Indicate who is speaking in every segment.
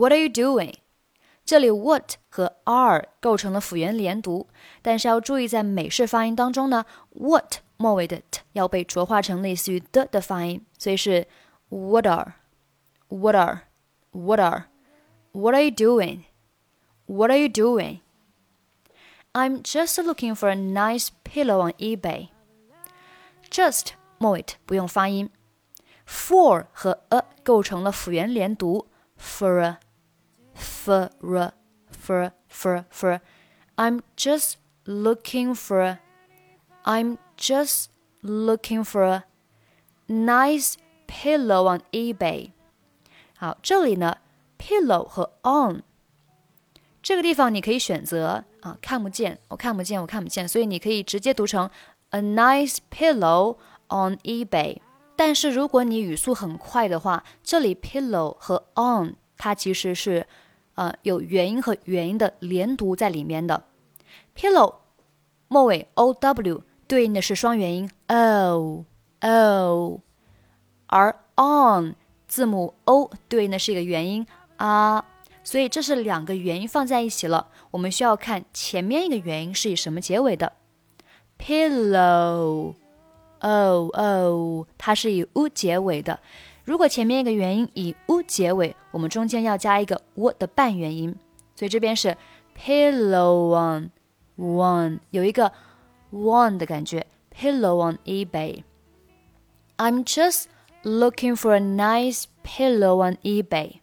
Speaker 1: What are you doing？这里 what 和 are 构成了辅元连读，但是要注意，在美式发音当中呢，what 末尾的 t 要被浊化成类似于的的发音，所以是 what are，what are，what are，what are you doing？What are you doing? I'm just looking for a nice pillow on eBay. Just 末尾不用发音，for 和 a 构成了辅元连读，for a for a for for for I'm just looking for a I'm just looking for a nice pillow on eBay。好，这里呢，pillow 和 on 这个地方你可以选择啊，看不见，我看不见，我看不见，所以你可以直接读成 a nice pillow on eBay。但是如果你语速很快的话，这里 pillow 和 on 它其实是 呃有元音和元音的连读在里面的。pillow 末尾 o w 对应的是双元音 o o，而 on 字母 o 对应的是一个元音啊，所以这是两个元音放在一起了。我们需要看前面一个元音是以什么结尾的。pillow o o，它是以 u 结尾的。如果前面一个元音以 u 结尾，我们中间要加一个 w 的半元音，所以这边是 pillow on one，有一个 one 的感觉。pillow on eBay。I'm just looking for a nice pillow on eBay。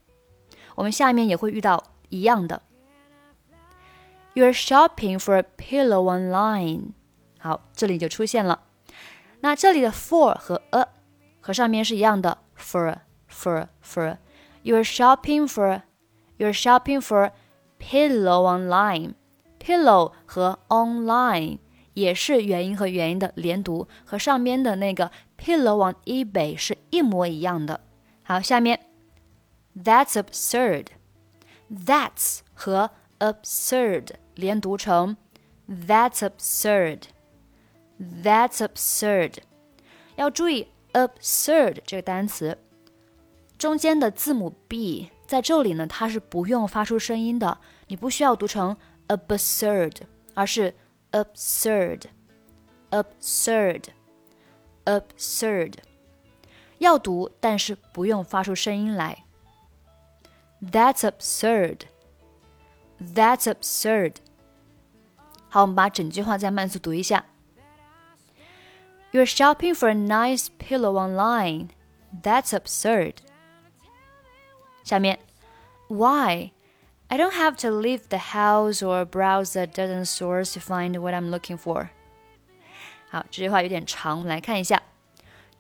Speaker 1: 我们下面也会遇到一样的。You're shopping for a pillow online。好，这里就出现了。那这里的 for 和 a 和上面是一样的。for for for. You're shopping for you're shopping for pillow online. pillow 和 online 也是元音和元音的连读，和上面的那个 pillow on eBay 是一模一样的。好，下面 That's absurd. That's 和 absurd 连读成 That's absurd. That's absurd. 要注意 Absurd 这个单词中间的字母 b 在这里呢，它是不用发出声音的，你不需要读成 absurd，而是 absurd，absurd，absurd，要读，但是不用发出声音来。That's absurd. That's absurd. 好，我们把整句话再慢速读一下。you're shopping for a nice pillow online. That's absurd. 下面，Why? I don't have to leave the house or browse a dozen stores to find what I'm looking for. 好，这句话有点长，我们来看一下。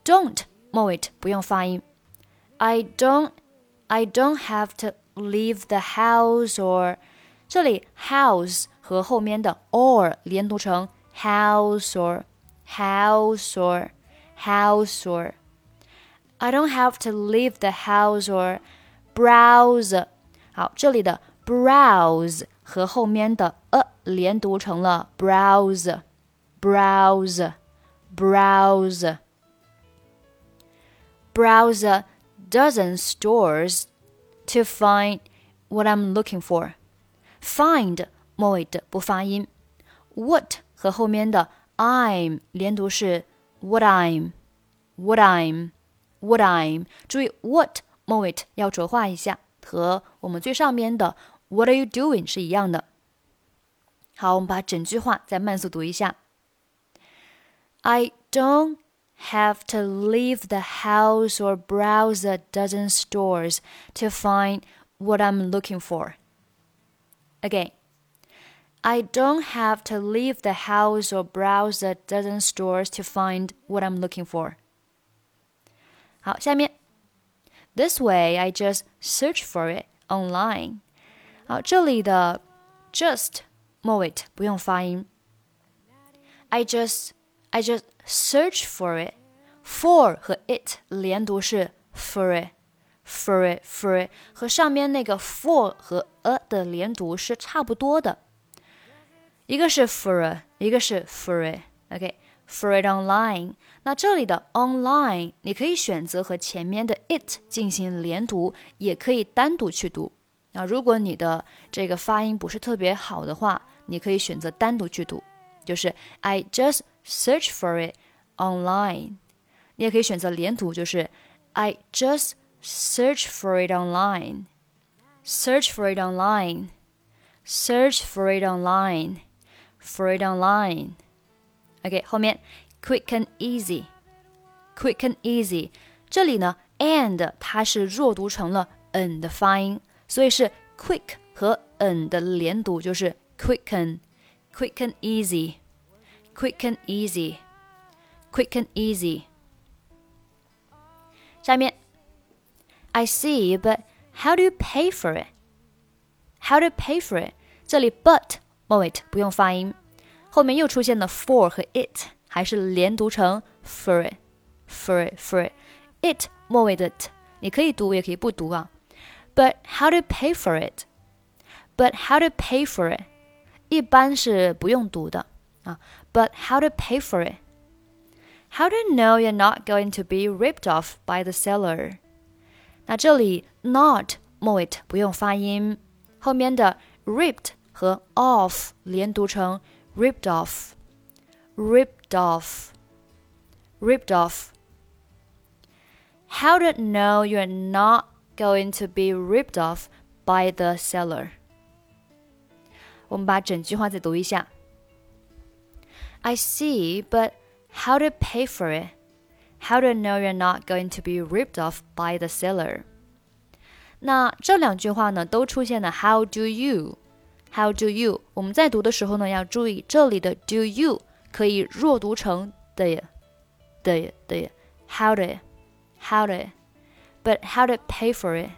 Speaker 1: Don't 末尾不用发音。I don't, I don't have to leave the house or 这里 house 和后面的 or 连读成 house or house or house or. I don't have to leave the house or browse. 好，这里的 browse 和后面的 a 连读成了 browse browse browse browse a dozen stores to find what I'm looking for. Find 末尾的不发音，what 和后面的 I'm 连读是 what I'm what I'm what I'm，注意 what 末尾要浊化一下，和我们最上边的 What are you doing 是一样的。好，我们把整句话再慢速读一下。I don't have to leave the house or browse a dozen stores to find what I'm looking for. Again. I don't have to leave the house or browse a dozen stores to find what I'm looking for. 好，下面，This way I just search for it online. 好，这里的 just 末尾不用发音。I just I just search for it. For 和 it 连读是 for it。for it for it 和上面那个 for 和 a 的连读是差不多的。 一个是 for，一个是 for，OK，for it online。那这里的 online，你可以选择和前面的 it 进行连读，也可以单独去读 那如果你的这个发音不是特别好的话，你可以选择单独去读，就是 I just search for it online。你也可以选择连读，就是 I just search for it online。Search for it online. Search for it online. For it online. OK，后面 quick and easy. Quick and easy. 这里呢，and 它是弱读成了 n 的发音，所以是 quick 和 n 的连读，就是 quicken, quick and easy, quick and easy, quick and easy. 下面，I see, but how do you pay for it? How do you pay for it? 这里 but 末尾不用发音， 后面又出现了 for 和 it，还是连读成 for it, for it, for it. it 末尾的 t 你可以读也可以不读啊。But how to pay for it? But how to pay for it? 一般是不用读的啊。But how to pay for it? How do you know you're not going to be ripped off by the seller? 那这里 not 末尾不用发音，后面的 ripped 和 off 连读成 ripped off，ripped off，ripped off。How do you know you're not going to be ripped off by the seller? 我们把整句话再读一下。I see, but how to pay for it? How do you know you're not going to be ripped off by the seller? 那这两句话呢，都出现了 How do you? How do you? 我们在读的时候呢，要注意这里的 do you 可以弱读成的的的 How do How do But how to pay for it?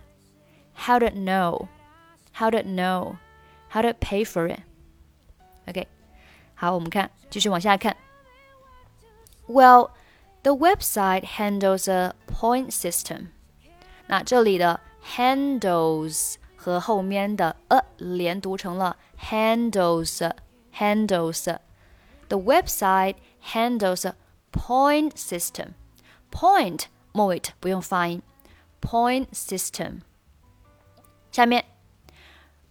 Speaker 1: How to know? How to know? How to pay for it? OK，好，我们看，继续往下看。Well, the website handles a point system. 那这里的 handles 和后面的 a 连读成了 handles handles。The website handles a point system. Point 末尾不用发音，point system。下面，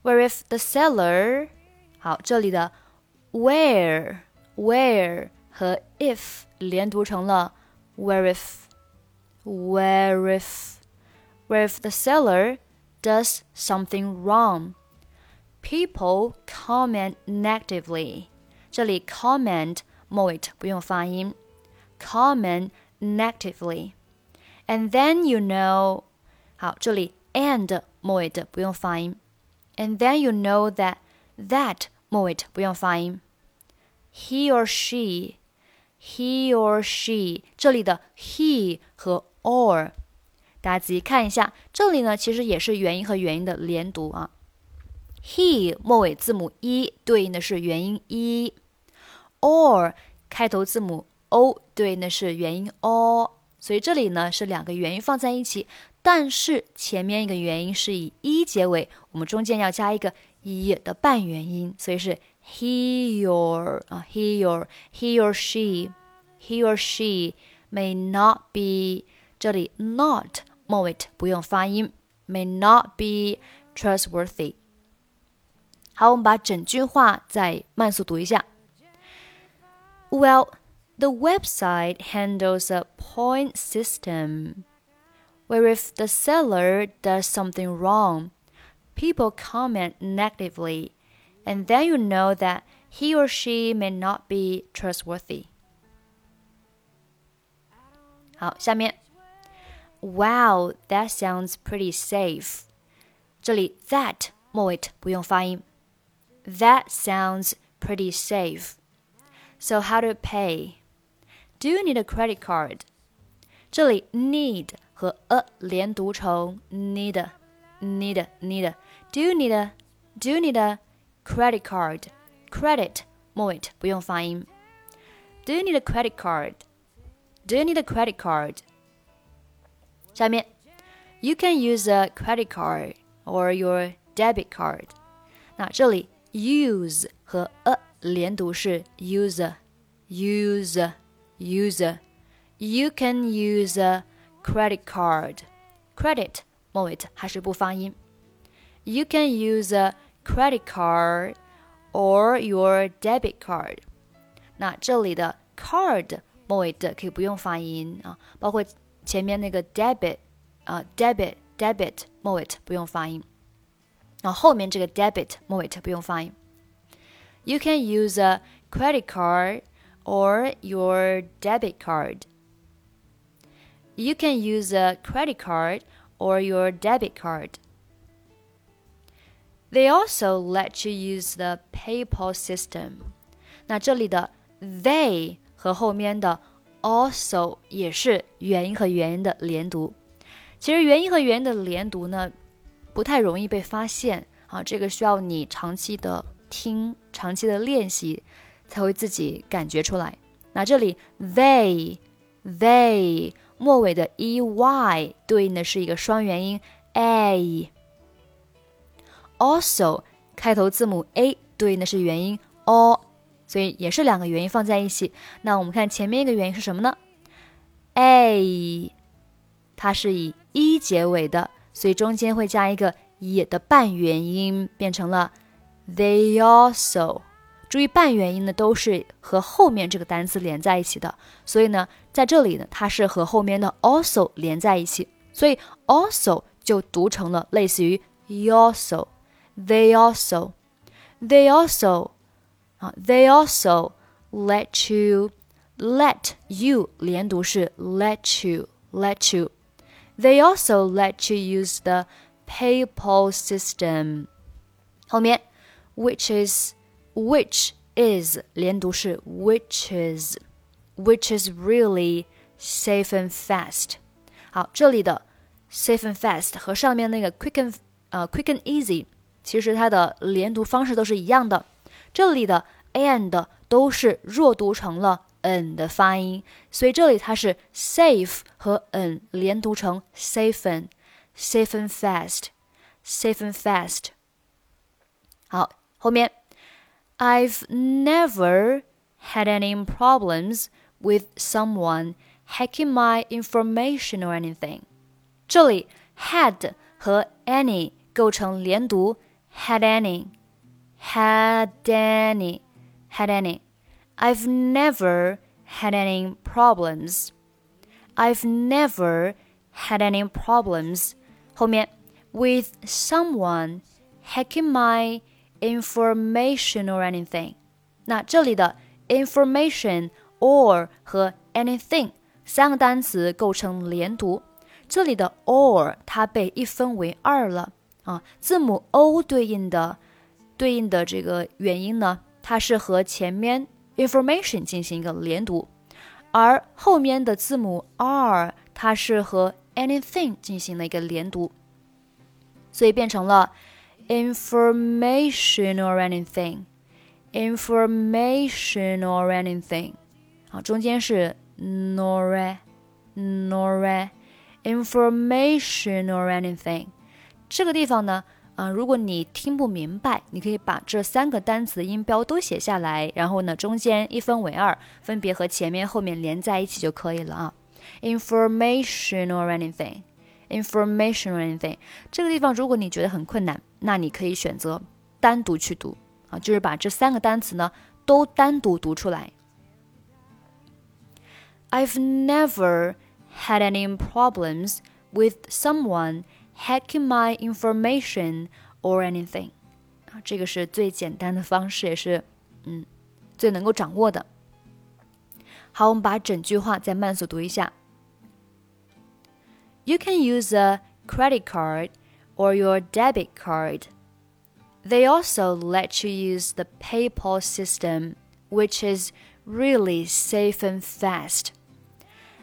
Speaker 1: where if the seller，好，这里的 where where 和 if 连读成了 where if where if where if the seller does something wrong. People comment negatively. 这里 comment 末尾不用发音，comment negatively。And then you know，好，这里 and 末尾的不用发音。And then you know that that 末尾不用发音。He or she, he or she，这里的 he 和 or 大家仔细看一下，这里呢其实也是元音和元音的连读啊。he 末尾字母 e 对应的是元音 e，or 开头字母 o 对应的是元音 o，所以这里呢是两个元音放在一起，但是前面一个元音是以 e 结尾，我们中间要加一个 e 的半元音，所以是 he or 啊 he or he or she he or she may not be 这里 not。末尾不用发音，may not be trustworthy。好，我们把整句话再慢速读一下。Well, the website handles a point system where if the seller does something wrong, people comment negatively, and then you know that he or she may not be trustworthy. 好，下面 Wow, that sounds pretty safe. 这里 that 末尾不用发音。That sounds pretty safe. So how to pay? Do you need a credit card? 这里 need 和 a 连读成 need need need. Do you need a Do you need a credit card? Credit 末尾不用发音。Do you need a credit card? Do you need a credit card? 下面，You can use a credit card or your debit card。那这里 use 和 a 连读是 user user user。You can use a credit card。credit 末尾还是不发音。 You can use a credit card or your debit card。那这里的 card 末尾的可以不用发音啊，包括 前面那个 debit 啊，debit debit 末尾不用发音，然后后面这个 debit 末尾不用发音。You can use a credit card or your debit card. You can use a credit card or your debit card. They also let you use the PayPal system. 那这里的 they 和后面的 also 也是元音和元音的连读。其实元音和元音的连读呢，不太容易被发现啊，这个需要你长期的听、长期的练习，才会自己感觉出来。那这里 they they 末尾的 e y 对应的是一个双元音 a。Also 开头字母 a 对应的是元音 o，所以也是两个元音放在一起。那我们看前面一个元音是什么呢？a，它是以 e 结尾的，所以中间会加一个 e 的半元音，变成了 they also。注意半元音呢都是和后面这个单词连在一起的，所以呢在这里呢它是和后面的 also 连在一起，所以 also 就读成了类似于 yawsol they also。they also, they also, uh, they also let you, let you 连读是 let you, let you. They also let you use the PayPal system. 后面 which is which is 连读是 which is which is really safe and fast. 好，这里的 safe and fast 和上面那个 quick and 呃 quick and easy 其实它的连读方式都是一样的， 这里的 and 都是弱读成了 n 的发音，所以这里它是 safe 和 n 连读成 safen，safe and fast，safe and fast。好，后面 I've never had any problems with someone hacking my information or anything。这里 had 和 any 构成连读。had any, had any, had any. I've never had any problems. I've never had any problems. 后面 with someone hacking my information or anything. 那这里的 information or 和 anything 三个单词构成连读，这里的 or 它被一分为二了。啊，字母 o 对应的 对应的这个元音呢，它是和前面 information 进行一个连读，而后面的字母 r 它是和 anything 进行了一个连读，所以变成了 information or anything，information or anything，啊，中间是 nor nor information or anything。这个地方呢， 啊，如果你听不明白，你可以把这三个单词的音标都写下来，然后呢，中间一分为二，分别和前面、后面连在一起就可以了啊。Information or anything, information or anything。这个地方如果你觉得很困难，那你可以选择单独去读啊，就是把这三个单词呢都单独读出来。I've never had any problems with someone hacking my information or anything 啊，这个是最简单的方式，也是嗯最能够掌握的。好，我们把整句话再慢速读一下。You can use a credit card or your debit card. They also let you use the PayPal system, which is really safe and fast.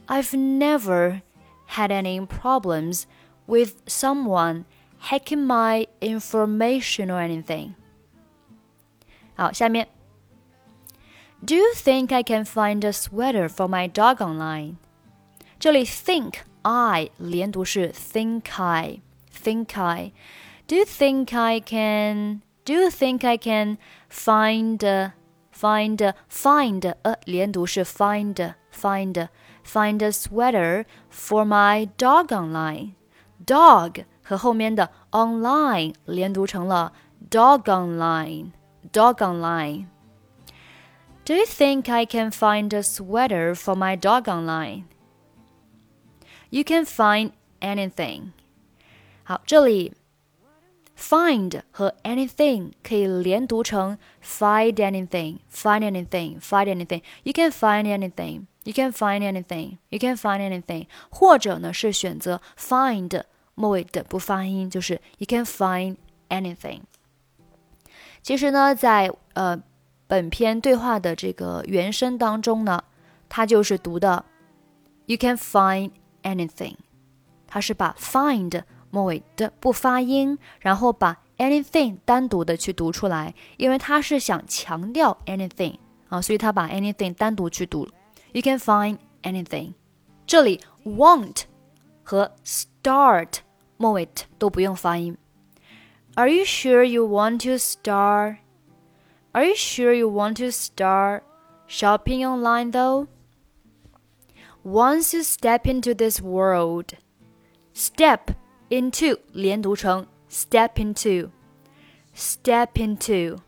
Speaker 1: I've never had any problems with someone hacking my information or anything. 好，下面。Do you think I can find a sweater for my dog online？这里 think I 连读是 think I think I。Do you think I can? Do you think I can find find find 呃连读是 find find find a sweater for my dog online？dog 和后面的 online 连读成了 dog online dog online。Do you think I can find a sweater for my dog online? You can find anything. 好，这里 find 和 anything 可以连读成 find anything, find anything, find anything. You can find anything. You can find anything. You can find anything. 或者呢是选择 find 末尾的不发音，就是 you can find anything。其实呢，在呃本篇对话的这个原声当中呢，它就是读的 you can find anything，它是把 find 末尾的不发音，然后把 anything 单独的去读出来，因为它是想强调 anything 啊，所以它把 anything 单独去读。You can find anything。这里 want 和 start 末尾都不用发音。Are you sure you want to start? Are you sure you want to start shopping online though? Once you step into this world, step into 连读成 step into, step into.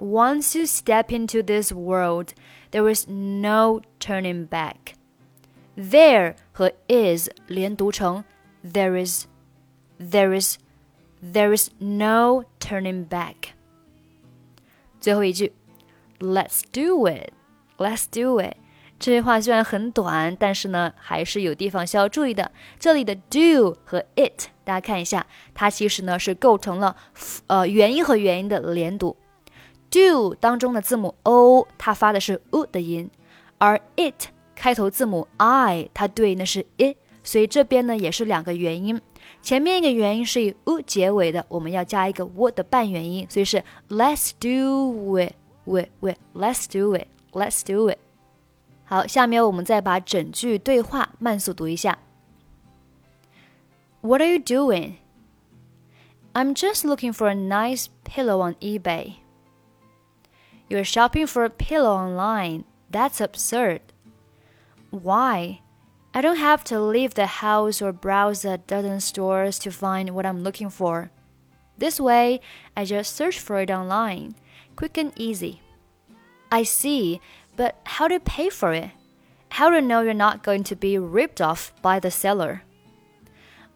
Speaker 1: Once you step into this world, there is no turning back. There 和 is 连读成 there is, there is, there is no turning back. 最后一句，Let's do it, Let's do it。这句话虽然很短，但是呢，还是有地方需要注意的。这里的 do 和 it，大家看一下，它其实呢是构成了呃元音和元音的连读。do 当中的字母 o，它发的是 u 的音，而 it 开头字母 i，它对应的是 i，所以这边呢也是两个元音。前面一个元音是以 u 结尾的，我们要加一个 w 的半元音，所以是 Let's do it, it, it, Let's do it, Let's do it。好，下面我们再把整句对话慢速读一下。What are you doing? I'm just looking for a nice pillow on eBay. You're shopping for a pillow online. That's absurd. Why? I don't have to leave the house or browse a dozen stores to find what I'm looking for. This way, I just search for it online. Quick and easy. I see, but how to pay for it? How to know you're not going to be ripped off by the seller?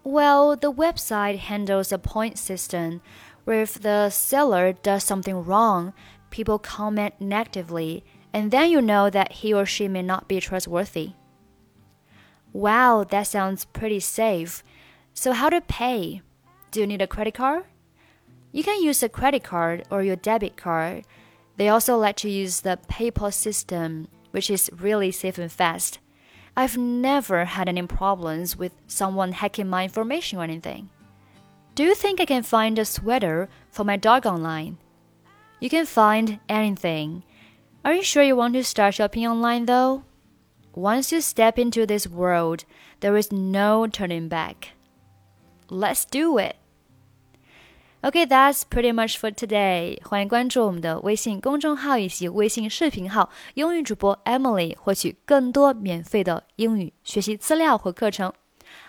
Speaker 1: Well, the website handles a point system where if the seller does something wrong, people comment negatively, and then you know that he or she may not be trustworthy. Wow, that sounds pretty safe. So, how to pay? Do you need a credit card? You can use a credit card or your debit card. They also let you use the PayPal system, which is really safe and fast. I've never had any problems with someone hacking my information or anything. Do you think I can find a sweater for my dog online? You can find anything. Are you sure you want to start shopping online though? Once you step into this world, there is no turning back. Let's do it. Okay, that's pretty much for today. 欢迎关注我们的微信公众号以及微信视频号“英语主播 Emily”，获取更多免费的英语学习资料和课程。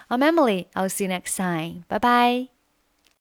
Speaker 1: I'm Emily. I'll see you next time. Bye bye.